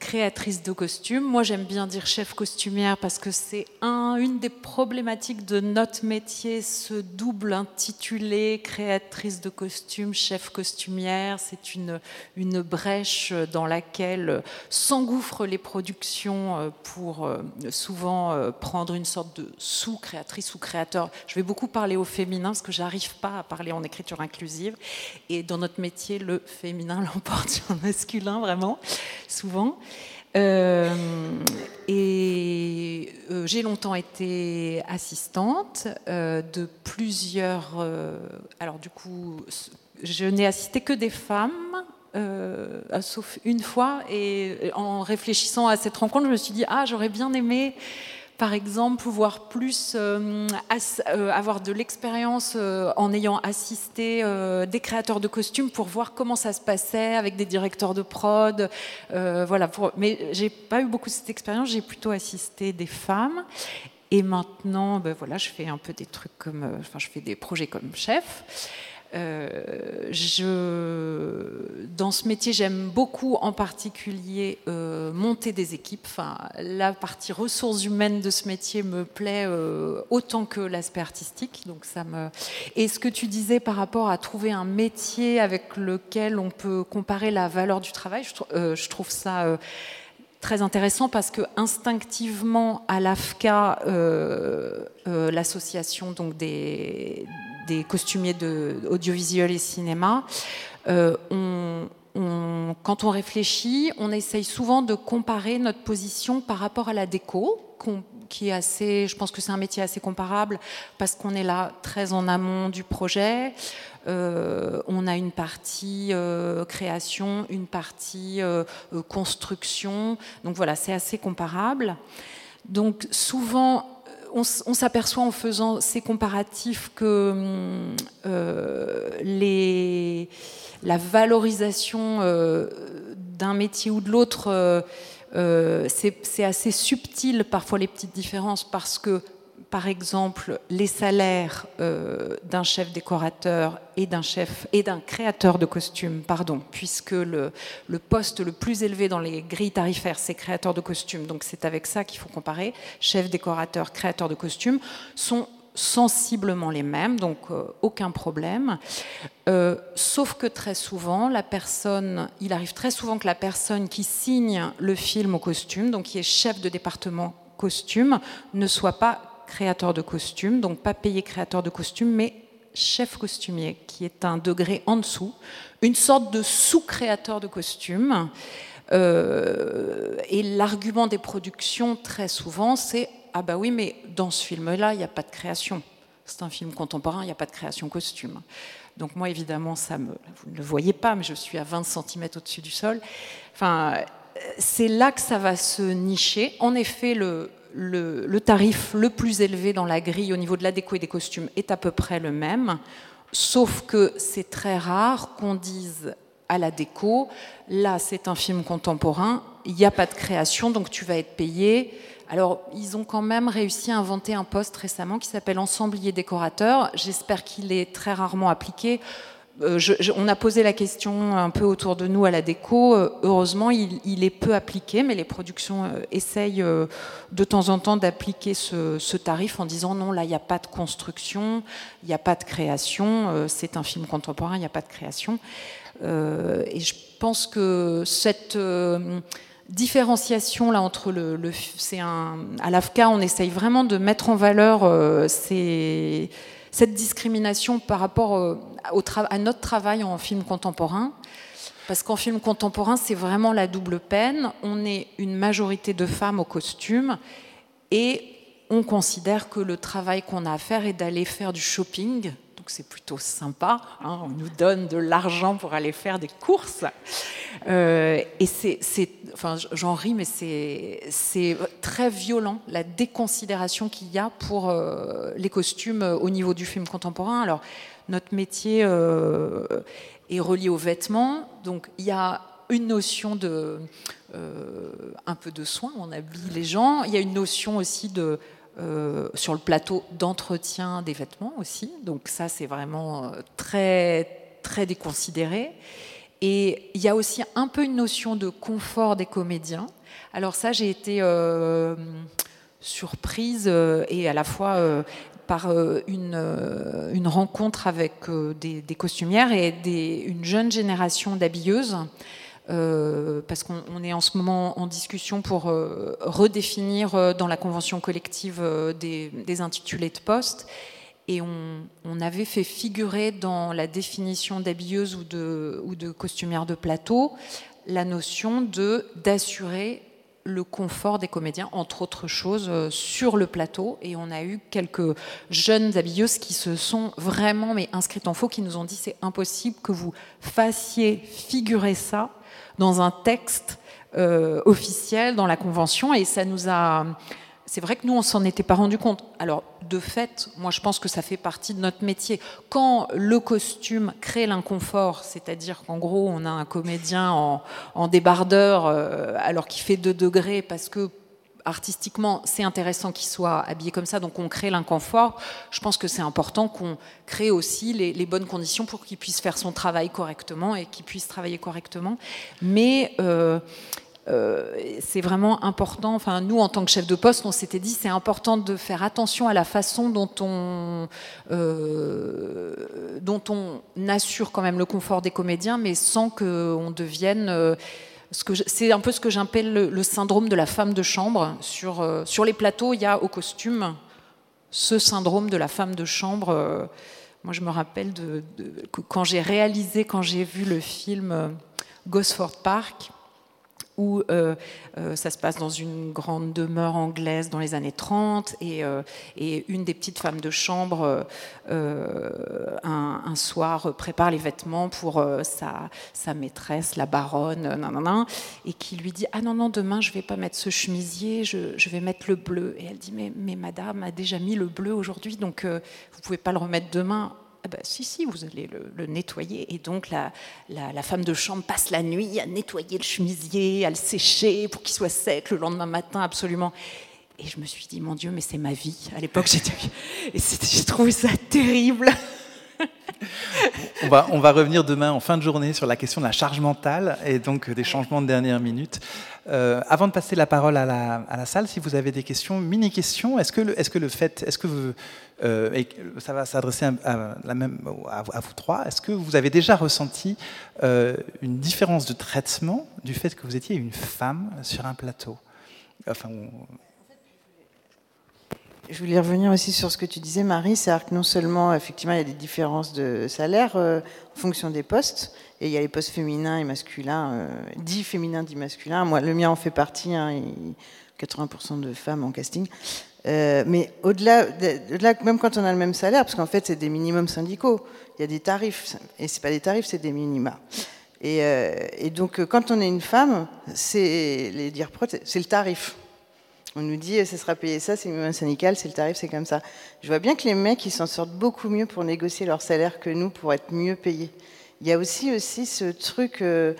créatrice de costumes. Moi, j'aime bien dire chef costumière parce que c'est un, une des problématiques de notre métier, ce double intitulé créatrice de costumes, chef costumière. C'est une, une brèche dans laquelle s'engouffrent les productions euh, pour euh, souvent euh, prendre une sorte de sous-créatrice ou créateur. Je vais beaucoup parler au féminin parce que j'arrive pas à parler en écriture inclusive. Et dans notre métier, le féminin l'emporte sur le masculin, vraiment, souvent. Et j'ai longtemps été assistante de plusieurs. alors du coup, je n'ai assisté que des femmes euh, sauf une fois. Et en réfléchissant à cette rencontre, je me suis dit, ah, j'aurais bien aimé, par exemple, pouvoir plus euh, euh, avoir de l'expérience en ayant assisté des créateurs de costumes pour voir comment ça se passait avec des directeurs de prod. voilà. Pour... Mais j'ai pas eu beaucoup cette expérience. J'ai plutôt assisté des femmes. Et maintenant, ben voilà, je fais un peu des trucs comme, enfin, je fais des projets comme chef. Euh, dans ce métier, j'aime beaucoup en particulier euh, monter des équipes. Enfin, la partie ressources humaines de ce métier me plaît euh, autant que l'aspect artistique. Donc ça me... Et ce que tu disais par rapport à trouver un métier avec lequel on peut comparer la valeur du travail, je, je trouve ça très intéressant parce que instinctivement à l'AFCA, l'association donc des des costumiers de audiovisuel et cinéma, euh, quand on réfléchit, on essaye souvent de comparer notre position par rapport à la déco, qui est assez, je pense que c'est un métier assez comparable parce qu'on est là très en amont du projet. Euh, on a une partie euh, création, une partie construction. Donc voilà, c'est assez comparable. Donc souvent, on, s'aperçoit en faisant ces comparatifs que euh, les, la valorisation euh, d'un métier ou de l'autre, euh, c'est assez subtil parfois les petites différences parce que par exemple, les salaires euh, d'un chef décorateur et d'un créateur de costumes, pardon, puisque le, poste le plus élevé dans les grilles tarifaires, c'est créateur de costumes. Donc c'est avec ça qu'il faut comparer. Chef décorateur, créateur de costumes sont sensiblement les mêmes, donc euh, aucun problème. Euh, sauf que très souvent, il arrive très souvent que la personne qui signe le film au costume, donc qui est chef de département costume, ne soit pas créateur de costumes, donc pas payé créateur de costumes, mais chef costumier, qui est un degré en dessous, une sorte de sous-créateur de costumes. Euh, et l'argument des productions, très souvent, c'est Ah bah oui, mais dans ce film-là, il n'y a pas de création. C'est un film contemporain, il n'y a pas de création costume. Donc moi, évidemment, ça me, vous ne le voyez pas, mais je suis à 20 cm au-dessus du sol. Enfin, c'est là que ça va se nicher. En effet, le, le, tarif le plus élevé dans la grille au niveau de la déco et des costumes est à peu près le même, sauf que c'est très rare qu'on dise à la déco, là c'est un film contemporain, il n'y a pas de création, donc tu vas être payé. Alors, ils ont quand même réussi à inventer un poste récemment qui s'appelle ensemblier décorateur. J'espère qu'il est très rarement appliqué. Euh, on a posé la question un peu autour de nous à la déco. Euh, heureusement, il, est peu appliqué, mais les productions euh, essayent de temps en temps d'appliquer ce, tarif en disant non, là, il n'y a pas de construction, il n'y a pas de création, c'est un film contemporain, il n'y a pas de création. et je pense que cette différenciation là entre le, c'est un à l'AFCA on essaye vraiment de mettre en valeur ces cette discrimination par rapport euh, au à notre travail en film contemporain. Parce qu'en film contemporain, c'est vraiment la double peine. On est une majorité de femmes au costume et on considère que le travail qu'on a à faire est d'aller faire du shopping c'est plutôt sympa. Hein. on nous donne de l'argent pour aller faire des courses. Euh, et c'est, enfin, j'en ris, mais c'est très violent la déconsidération qu'il y a pour euh, les costumes au niveau du film contemporain. Alors, notre métier euh, est relié aux vêtements, donc il y a une notion de un peu de soin, on habille les gens. Il y a une notion aussi de euh, sur le plateau d'entretien des vêtements aussi. Donc ça, c'est vraiment euh, très, très déconsidéré. Et il y a aussi un peu une notion de confort des comédiens. Alors ça, j'ai été euh, surprise et à la fois par une, rencontre avec des, costumières et une jeune génération d'habilleuses parce qu'on est en ce moment en discussion pour euh, redéfinir euh, dans la convention collective des, intitulés de poste. Et on, avait fait figurer dans la définition d'habilleuse ou de, ou de costumière de plateau la notion d'assurer le confort des comédiens, entre autres choses, euh, sur le plateau. Et on a eu quelques jeunes habilleuses qui se sont vraiment mais inscrites en faux, qui nous ont dit c'est impossible que vous fassiez figurer ça dans un texte euh, officiel, dans la convention. Et ça nous a c'est vrai que nous, on s'en était pas rendu compte. Alors, de fait, moi, je pense que ça fait partie de notre métier. Quand le costume crée l'inconfort, c'est-à-dire qu'en gros, on a un comédien en, débardeur euh, alors qu'il fait 2 degrés parce que artistiquement, c'est intéressant qu'il soit habillé comme ça, donc on crée l'inconfort. Je pense que c'est important qu'on crée aussi les, bonnes conditions pour qu'il puisse faire son travail correctement et qu'il puisse travailler correctement. Mais euh, euh, c'est vraiment important. Enfin, nous, en tant que chef de poste, on s'était dit c'est important de faire attention à la façon dont on, euh, dont on assure quand même le confort des comédiens, mais sans qu'on devienne. Euh, c'est un peu ce que j'appelle le, syndrome de la femme de chambre. Sur, sur les plateaux, il y a au costume ce syndrome de la femme de chambre. moi, je me rappelle quand j'ai réalisé, quand j'ai vu le film Gosford Park où euh, euh, ça se passe dans une grande demeure anglaise dans les années 30 euh, et, une des petites femmes de chambre un, soir prépare les vêtements pour sa, maîtresse, la baronne, et qui lui dit ah non non demain je vais pas mettre ce chemisier, je, je vais mettre le bleu et elle dit mais, mais madame a déjà mis le bleu aujourd'hui donc vous pouvez pas le remettre demain bah, si, si, vous allez le, nettoyer. Et donc la, la, femme de chambre passe la nuit à nettoyer le chemisier, à le sécher pour qu'il soit sec le lendemain matin, absolument. Et je me suis dit, mon Dieu, mais c'est ma vie. À l'époque, j'ai trouvé ça terrible on, va, on va revenir demain en fin de journée sur la question de la charge mentale et donc des changements de dernière minute. Euh, avant de passer la parole à la, à la, salle, si vous avez des questions, mini-questions, est-ce que, est -ce que le fait, est-ce que vous, euh, et ça va s'adresser à, la même, à, vous trois, est-ce que vous avez déjà ressenti euh, une différence de traitement du fait que vous étiez une femme sur un plateau? Enfin, je voulais revenir aussi sur ce que tu disais, Marie, c'est-à-dire que non seulement, effectivement, il y a des différences de salaire euh, en fonction des postes, et il y a les postes féminins et masculins, euh, dits féminins, dits masculins. Moi, le mien en fait partie, hein, 80% de femmes en casting. Euh, mais au-delà, même quand on a le même salaire, parce qu'en fait, c'est des minimums syndicaux, il y a des tarifs, et c'est pas des tarifs, c'est des minima. Et, et, donc, quand on est une femme, c'est le tarif. On nous dit, ce sera payé ça, c'est minimum syndical, c'est le tarif, c'est comme ça. Je vois bien que les mecs, ils s'en sortent beaucoup mieux pour négocier leur salaire que nous, pour être mieux payés. Il y a aussi, aussi ce truc euh,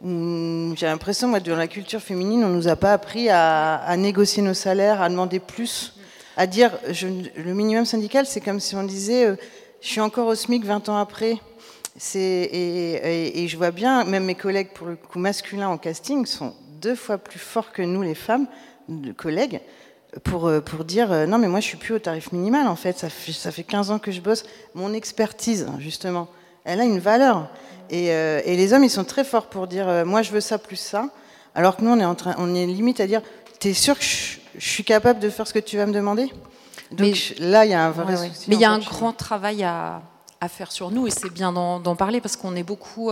où j'ai l'impression, moi, dans la culture féminine, on ne nous a pas appris à, négocier nos salaires, à demander plus, à dire, le minimum syndical, c'est comme si on disait, euh, je suis encore au SMIC 20 ans après. Et, et, et, je vois bien, même mes collègues, pour le coup masculins en casting, sont deux fois plus forts que nous, les femmes, de collègues pour, euh, pour dire euh, non mais moi je suis plus au tarif minimal en fait. Ça, fait, ça fait 15 ans que je bosse. Mon expertise justement elle a une valeur. Et, euh, et les hommes ils sont très forts pour dire moi je veux ça plus ça. Alors que nous on est en train on est limite à dire t'es sûr que je, suis capable de faire ce que tu vas me demander? Donc là il y a un vrai mais il y a un grand travail à, à, faire sur nous et c'est bien d'en parler parce qu'on est beaucoup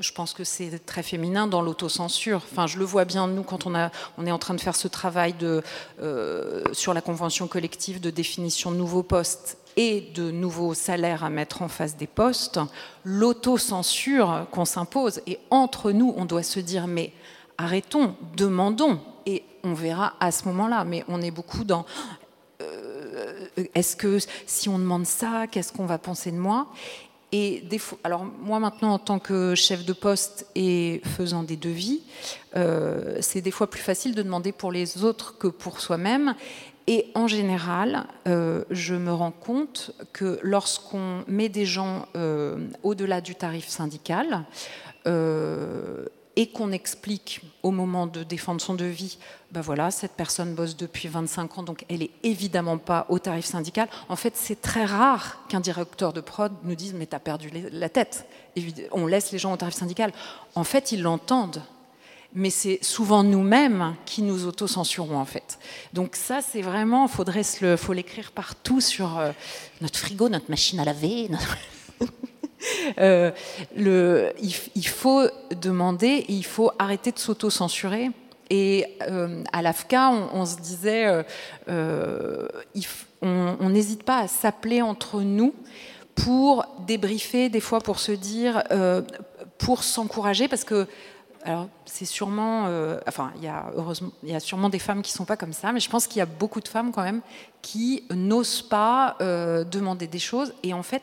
je pense que c'est très féminin dans l'autocensure. Enfin, je le vois bien, nous, quand on, est en train de faire ce travail euh, sur la convention collective de définition de nouveaux postes et de nouveaux salaires à mettre en face des postes, l'autocensure qu'on s'impose. Et entre nous, on doit se dire, mais arrêtons, demandons, et on verra à ce moment-là. Mais on est beaucoup dans euh, est-ce que si on demande ça, qu'est-ce qu'on va penser de moi? Alors moi maintenant en tant que chef de poste et faisant des devis, euh, c'est des fois plus facile de demander pour les autres que pour soi-même. Et en général, euh, je me rends compte que lorsqu'on met des gens euh, au-delà du tarif syndical, et qu'on explique au moment de défendre son devis, ben voilà, cette personne bosse depuis 25 ans, donc elle est évidemment pas au tarif syndical. En fait, c'est très rare qu'un directeur de prod nous dise mais t'as perdu la tête. On laisse les gens au tarif syndical. En fait, ils l'entendent. Mais c'est souvent nous-mêmes qui nous autocensurons en fait. Donc ça, c'est vraiment, faudrait le, faut l'écrire partout sur euh, notre frigo, notre machine à laver. Euh, il, faut demander, il faut arrêter de s'auto-censurer Et à l'AFCA, on, se disait, on n'hésite pas à s'appeler entre nous pour débriefer, des fois pour se dire, pour s'encourager, parce que alors, c'est sûrement, euh, enfin, il y a heureusement, il y a sûrement des femmes qui sont pas comme ça, mais je pense qu'il y a beaucoup de femmes quand même qui n'osent pas euh, demander des choses. Et en fait,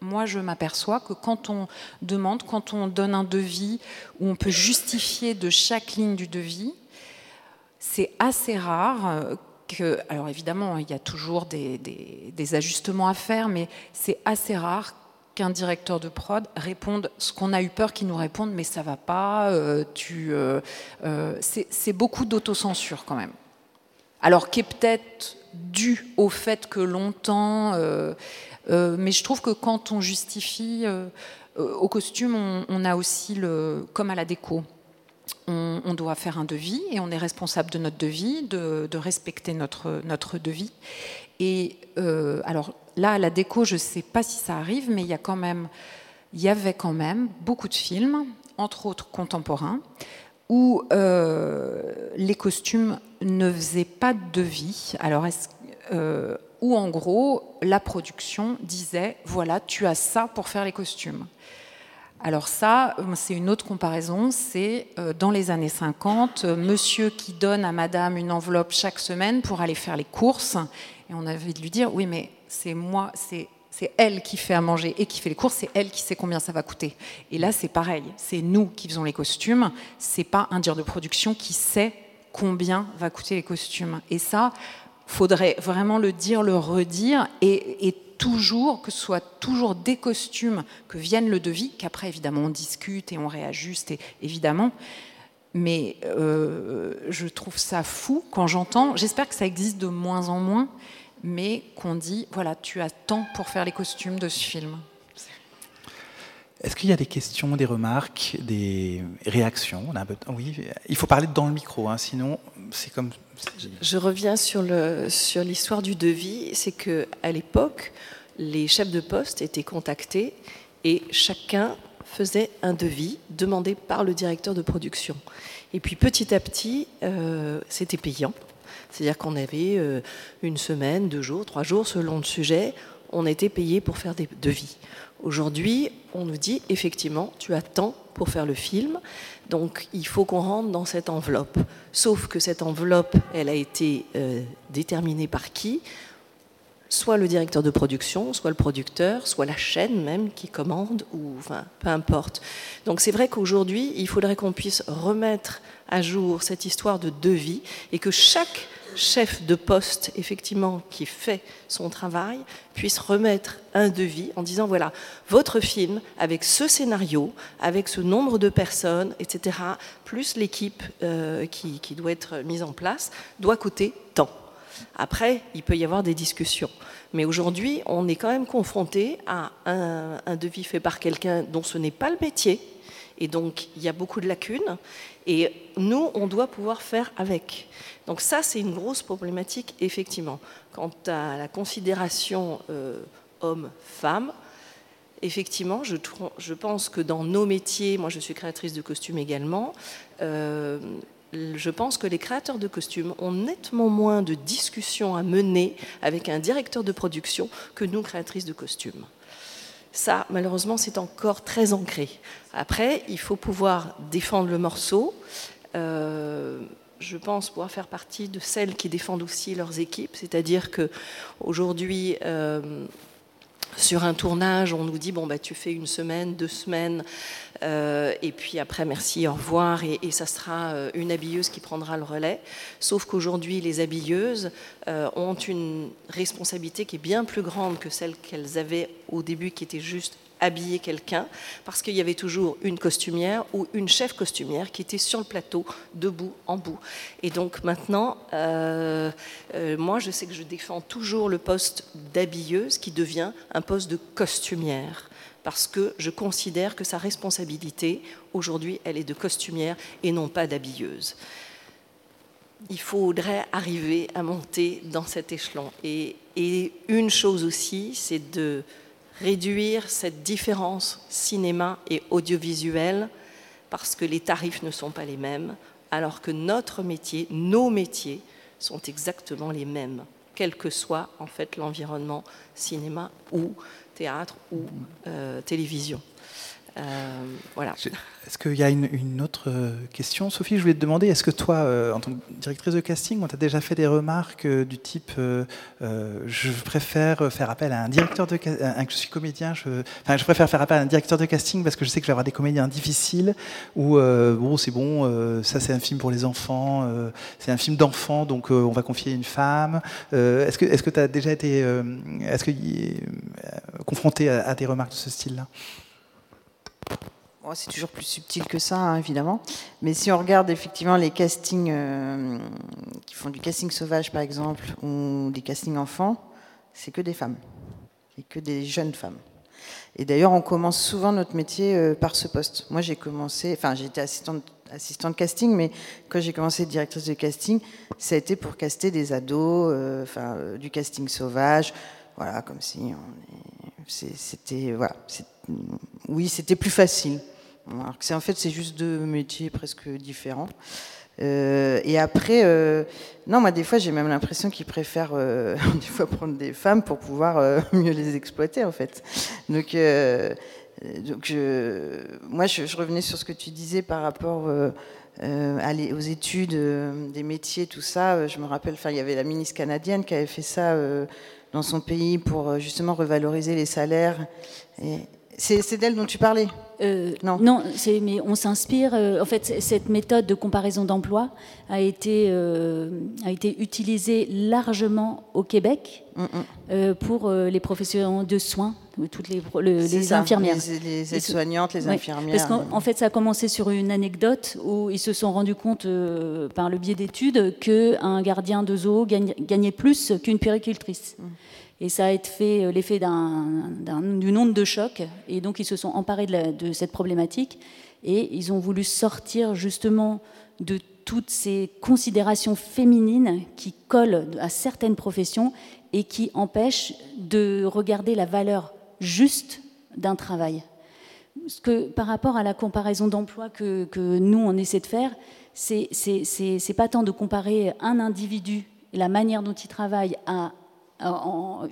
moi, je m'aperçois que quand on demande, quand on donne un devis où on peut justifier de chaque ligne du devis, c'est assez rare euh, que, alors évidemment, il y a toujours des, ajustements à faire, mais c'est assez rare qu'un directeur de prod réponde ce qu'on a eu peur qu'il nous réponde, mais ça va pas, euh, tu, euh, c'est beaucoup d'autocensure quand même. Alors qui est peut-être dû au fait que longtemps, mais je trouve que quand on justifie au costume, on, a aussi le, comme à la déco. On, doit faire un devis et on est responsable de notre devis, de, de respecter notre, notre devis. Et alors, Là, à la déco, je ne sais pas si ça arrive, mais il y, a quand même, il y avait quand même beaucoup de films, entre autres contemporains, où euh, les costumes ne faisaient pas de devis. Alors, euh, où en gros, la production disait voilà, tu as ça pour faire les costumes. Alors ça, c'est une autre comparaison, c'est euh, dans les années 50, monsieur qui donne à madame une enveloppe chaque semaine pour aller faire les courses, et on avait de lui dire, oui mais c'est moi, c'est elle qui fait à manger et qui fait les courses, c'est elle qui sait combien ça va coûter. Et là, c'est pareil, c'est nous qui faisons les costumes, c'est pas un dire de production qui sait combien va coûter les costumes. Et ça, faudrait vraiment le dire, le redire, et, toujours, que ce soit toujours des costumes que viennent le devis, qu'après, évidemment, on discute et on réajuste, évidemment. Mais euh, je trouve ça fou quand j'entends, j'espère que ça existe de moins en moins, mais qu'on dit, voilà, tu as temps pour faire les costumes de ce film. Est-ce qu'il y a des questions, des remarques, des réactions? Oui, il faut parler dans le micro, hein, sinon c'est comme. Je reviens sur l'histoire sur du devis. C'est que à l'époque, les chefs de poste étaient contactés et chacun faisait un devis demandé par le directeur de production. Et puis petit à petit, euh, c'était payant. C'est-à-dire qu'on avait euh, une semaine, deux jours, trois jours, selon le sujet, on était payé pour faire des devis. Aujourd'hui, on nous dit effectivement, tu as temps pour faire le film, donc il faut qu'on rentre dans cette enveloppe. Sauf que cette enveloppe, elle a été euh, déterminée par qui? Soit le directeur de production, soit le producteur, soit la chaîne même qui commande, ou enfin, peu importe. Donc c'est vrai qu'aujourd'hui, il faudrait qu'on puisse remettre à jour cette histoire de devis et que chaque chef de poste, effectivement, qui fait son travail, puisse remettre un devis en disant, voilà, votre film, avec ce scénario, avec ce nombre de personnes, etc., plus l'équipe euh, qui, doit être mise en place, doit coûter tant. Après, il peut y avoir des discussions. Mais aujourd'hui, on est quand même confronté à un devis fait par quelqu'un dont ce n'est pas le métier, et donc, il y a beaucoup de lacunes. Et nous, on doit pouvoir faire avec. Donc ça, c'est une grosse problématique, effectivement. Quant à la considération euh, homme-femme, effectivement, je, pense que dans nos métiers, moi je suis créatrice de costumes également, euh, je pense que les créateurs de costumes ont nettement moins de discussions à mener avec un directeur de production que nous, créatrices de costumes. Ça, malheureusement, c'est encore très ancré. Après, il faut pouvoir défendre le morceau. Euh, je pense pouvoir faire partie de celles qui défendent aussi leurs équipes, c'est-à-dire que aujourd'hui, euh, sur un tournage, on nous dit bon bah tu fais une semaine, deux semaines, euh, et puis après merci, au revoir, et, ça sera euh, une habilleuse qui prendra le relais. Sauf qu'aujourd'hui, les habilleuses euh, ont une responsabilité qui est bien plus grande que celle qu'elles avaient au début, qui était juste habiller quelqu'un, parce qu'il y avait toujours une costumière ou une chef costumière qui était sur le plateau, debout, en bout. Et donc maintenant, euh, euh, moi, je sais que je défends toujours le poste d'habilleuse qui devient un poste de costumière parce que je considère que sa responsabilité, aujourd'hui, elle est de costumière et non pas d'habilleuse. Il faudrait arriver à monter dans cet échelon. et une chose aussi, c'est de réduire cette différence cinéma et audiovisuel parce que les tarifs ne sont pas les mêmes. alors que notre métier, nos métiers, sont exactement les mêmes, quel que soit en fait l'environnement cinéma ou théâtre ou euh, télévision. Euh. Est-ce qu'il y a une, autre euh, question Sophie, je voulais te demander, est-ce que toi, euh, en tant que directrice de casting, on t'a déjà fait des remarques du type je préfère faire appel à un directeur de casting, je suis comédien, enfin, je préfère faire appel à un directeur de casting parce que je sais que je vais avoir des comédiens difficiles, ou bon, c'est bon, ça c'est un film pour les enfants, c'est un film d'enfants, donc on va confier une femme. est-ce que tu as déjà été est-ce que, confronté à des remarques de ce style-là? C'est toujours plus subtil que ça, hein, évidemment. Mais si on regarde effectivement les castings euh, qui font du casting sauvage, par exemple, ou des castings enfants, c'est que des femmes. Et que des jeunes femmes. Et d'ailleurs, on commence souvent notre métier euh, par ce poste. Moi, j'ai commencé, enfin, j'ai été assistante, assistante casting, mais quand j'ai commencé directrice de casting, ça a été pour caster des ados, euh, enfin, du casting sauvage. Voilà, comme si c'était, voilà, oui, c'était plus facile. Alors en fait, c'est juste deux métiers presque différents. Euh, et après, euh, non, moi, des fois, j'ai même l'impression qu'ils préfèrent euh, des fois prendre des femmes pour pouvoir mieux les exploiter, en fait. Donc, donc moi, je, revenais sur ce que tu disais par rapport aux études des métiers, tout ça. Je me rappelle, il y avait la ministre canadienne qui avait fait ça dans son pays pour justement revaloriser les salaires. Et, c'est d'elle dont tu parlais euh, Non. Non, mais on s'inspire. Euh, en fait, cette méthode de comparaison d'emploi a, été euh, a été utilisée largement au Québec mm, mm. pour les professionnels de soins, toutes les, les infirmières. Les, aides-soignantes, les infirmières. Parce qu'en fait, ça a commencé sur une anecdote où ils se sont rendus compte, par le biais d'études, qu'un gardien de zoo gagnait plus qu'une péricultrice. Mm. Et ça a été fait l'effet d'une onde de choc. Et donc, ils se sont emparés de, cette problématique et ils ont voulu sortir justement de toutes ces considérations féminines qui collent à certaines professions et qui empêchent de regarder la valeur juste d'un travail. Ce que, par rapport à la comparaison d'emploi que, que, nous, on essaie de faire, c'est pas tant de comparer un individu la manière dont il travaille à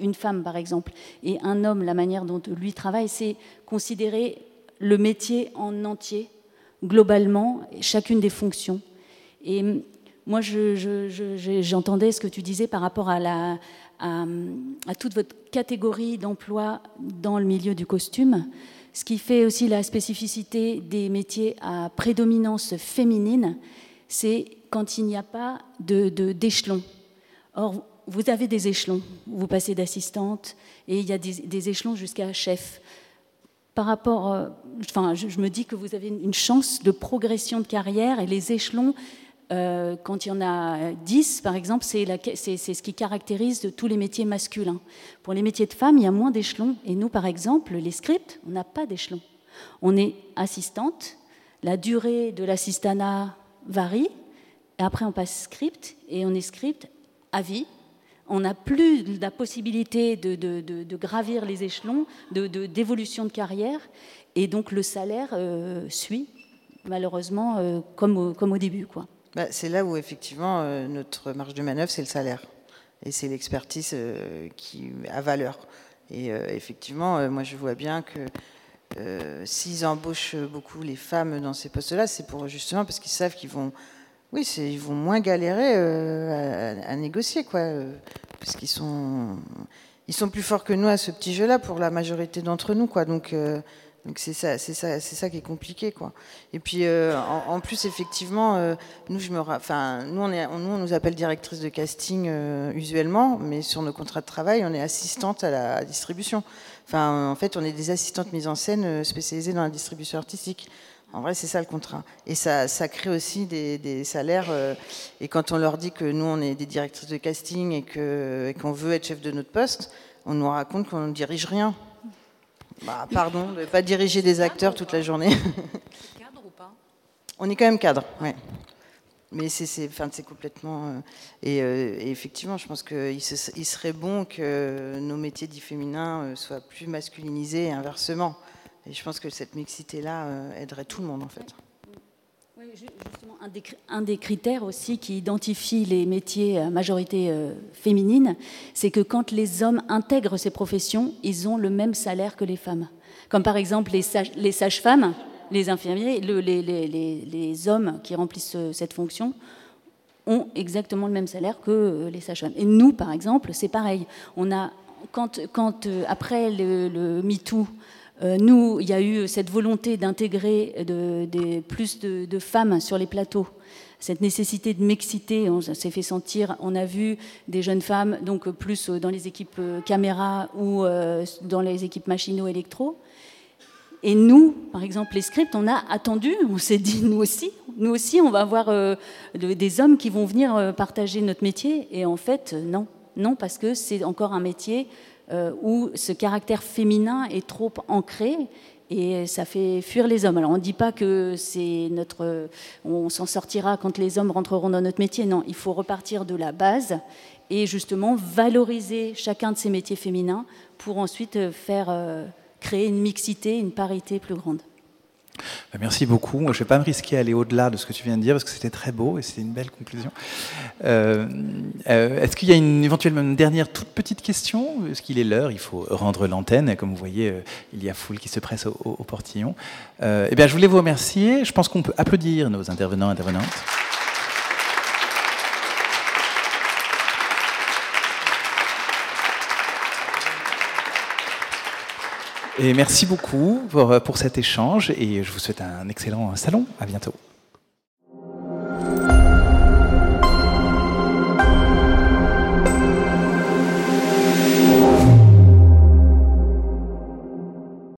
une femme par exemple, et un homme, la manière dont lui travaille, c'est considérer le métier en entier, globalement, chacune des fonctions. Et moi, j'entendais ce que tu disais par rapport à, toute votre catégorie d'emploi dans le milieu du costume. Ce qui fait aussi la spécificité des métiers à prédominance féminine, c'est quand il n'y a pas d'échelon. De, Or, vous avez des échelons. Vous passez d'assistante et il y a des, échelons jusqu'à chef. Par rapport, euh, enfin, je, me dis que vous avez une chance de progression de carrière et les échelons, euh, quand il y en a 10, par exemple, c'est ce qui caractérise tous les métiers masculins. Pour les métiers de femmes, il y a moins d'échelons. Et nous, par exemple, les scripts, on n'a pas d'échelons. On est assistante, la durée de l'assistanat varie, et après on passe script, et on est script à vie, on n'a plus la possibilité de, gravir les échelons, d'évolution de, carrière, et donc le salaire euh, suit, malheureusement, euh, comme, au, comme, au, début. Quoi. Bah, c'est là où, effectivement, euh, notre marge de manœuvre, c'est le salaire. Et c'est l'expertise qui a valeur. Et effectivement, moi, je vois bien que s'ils embauchent beaucoup les femmes dans ces postes-là, c'est pour justement parce qu'ils savent qu'ils vont oui, ils vont moins galérer euh, à, négocier, quoi, euh, parce qu'ils sont, ils sont plus forts que nous à ce petit jeu-là pour la majorité d'entre nous, quoi. Donc, euh, donc c'est ça, c'est ça, c'est ça qui est compliqué, quoi. Et puis, en, plus, effectivement, nous, je me, nous, on est, nous, on nous appelle directrice de casting usuellement, mais sur nos contrats de travail, on est assistante à la distribution. Enfin, en fait, on est des assistantes mise en scène spécialisées dans la distribution artistique. En vrai, c'est ça le contrat. Et ça, ça crée aussi des, salaires. Euh, et quand on leur dit que nous, on est des directrices de casting et qu'on veut être chef de notre poste, on nous raconte qu'on ne dirige rien. Bah, pardon, de ne pas diriger des acteurs toute la journée. Cadre ou pas? On est quand même cadre, oui. Mais c'est complètement. Euh, euh, et, effectivement, je pense qu'il serait bon que nos métiers dits féminins soient plus masculinisés et inversement. Et je pense que cette mixité-là euh, aiderait tout le monde, en fait. Oui, un des, critères aussi qui identifie les métiers à majorité euh, féminine, c'est que quand les hommes intègrent ces professions, ils ont le même salaire que les femmes. Comme par exemple les, sages-femmes, les infirmiers, les, hommes qui remplissent euh, cette fonction ont exactement le même salaire que euh, les sages-femmes. Et nous, par exemple, c'est pareil. On a, quand, après le, MeToo, nous, il y a eu cette volonté d'intégrer plus de, femmes sur les plateaux. Cette nécessité de m'exciter, on s'est fait sentir. On a vu des jeunes femmes, donc plus dans les équipes euh, caméra ou euh, dans les équipes machino-électro. Et nous, par exemple, les scripts, on a attendu, on s'est dit, nous aussi, nous aussi, on va avoir des hommes qui vont venir partager notre métier. Et en fait, non, non, parce que c'est encore un métier euh, où ce caractère féminin est trop ancré et ça fait fuir les hommes. Alors on ne dit pas que c'est notre, on s'en sortira quand les hommes rentreront dans notre métier. Non, il faut repartir de la base et justement valoriser chacun de ces métiers féminins pour ensuite faire euh, créer une mixité, une parité plus grande. Bah, merci beaucoup. Je ne vais pas me risquer à aller au-delà de ce que tu viens de dire parce que c'était très beau et c'était une belle conclusion. Euh, euh, est-ce qu'il y a une, éventuellement une dernière toute petite question? Est-ce qu'il est l'heure? Il faut rendre l'antenne. Comme vous voyez, euh, il y a foule qui se presse au, au portillon. eh bien, je voulais vous remercier. Je pense qu'on peut applaudir nos intervenants intervenantes. Et merci beaucoup pour, pour cet échange et je vous souhaite un excellent salon. À bientôt.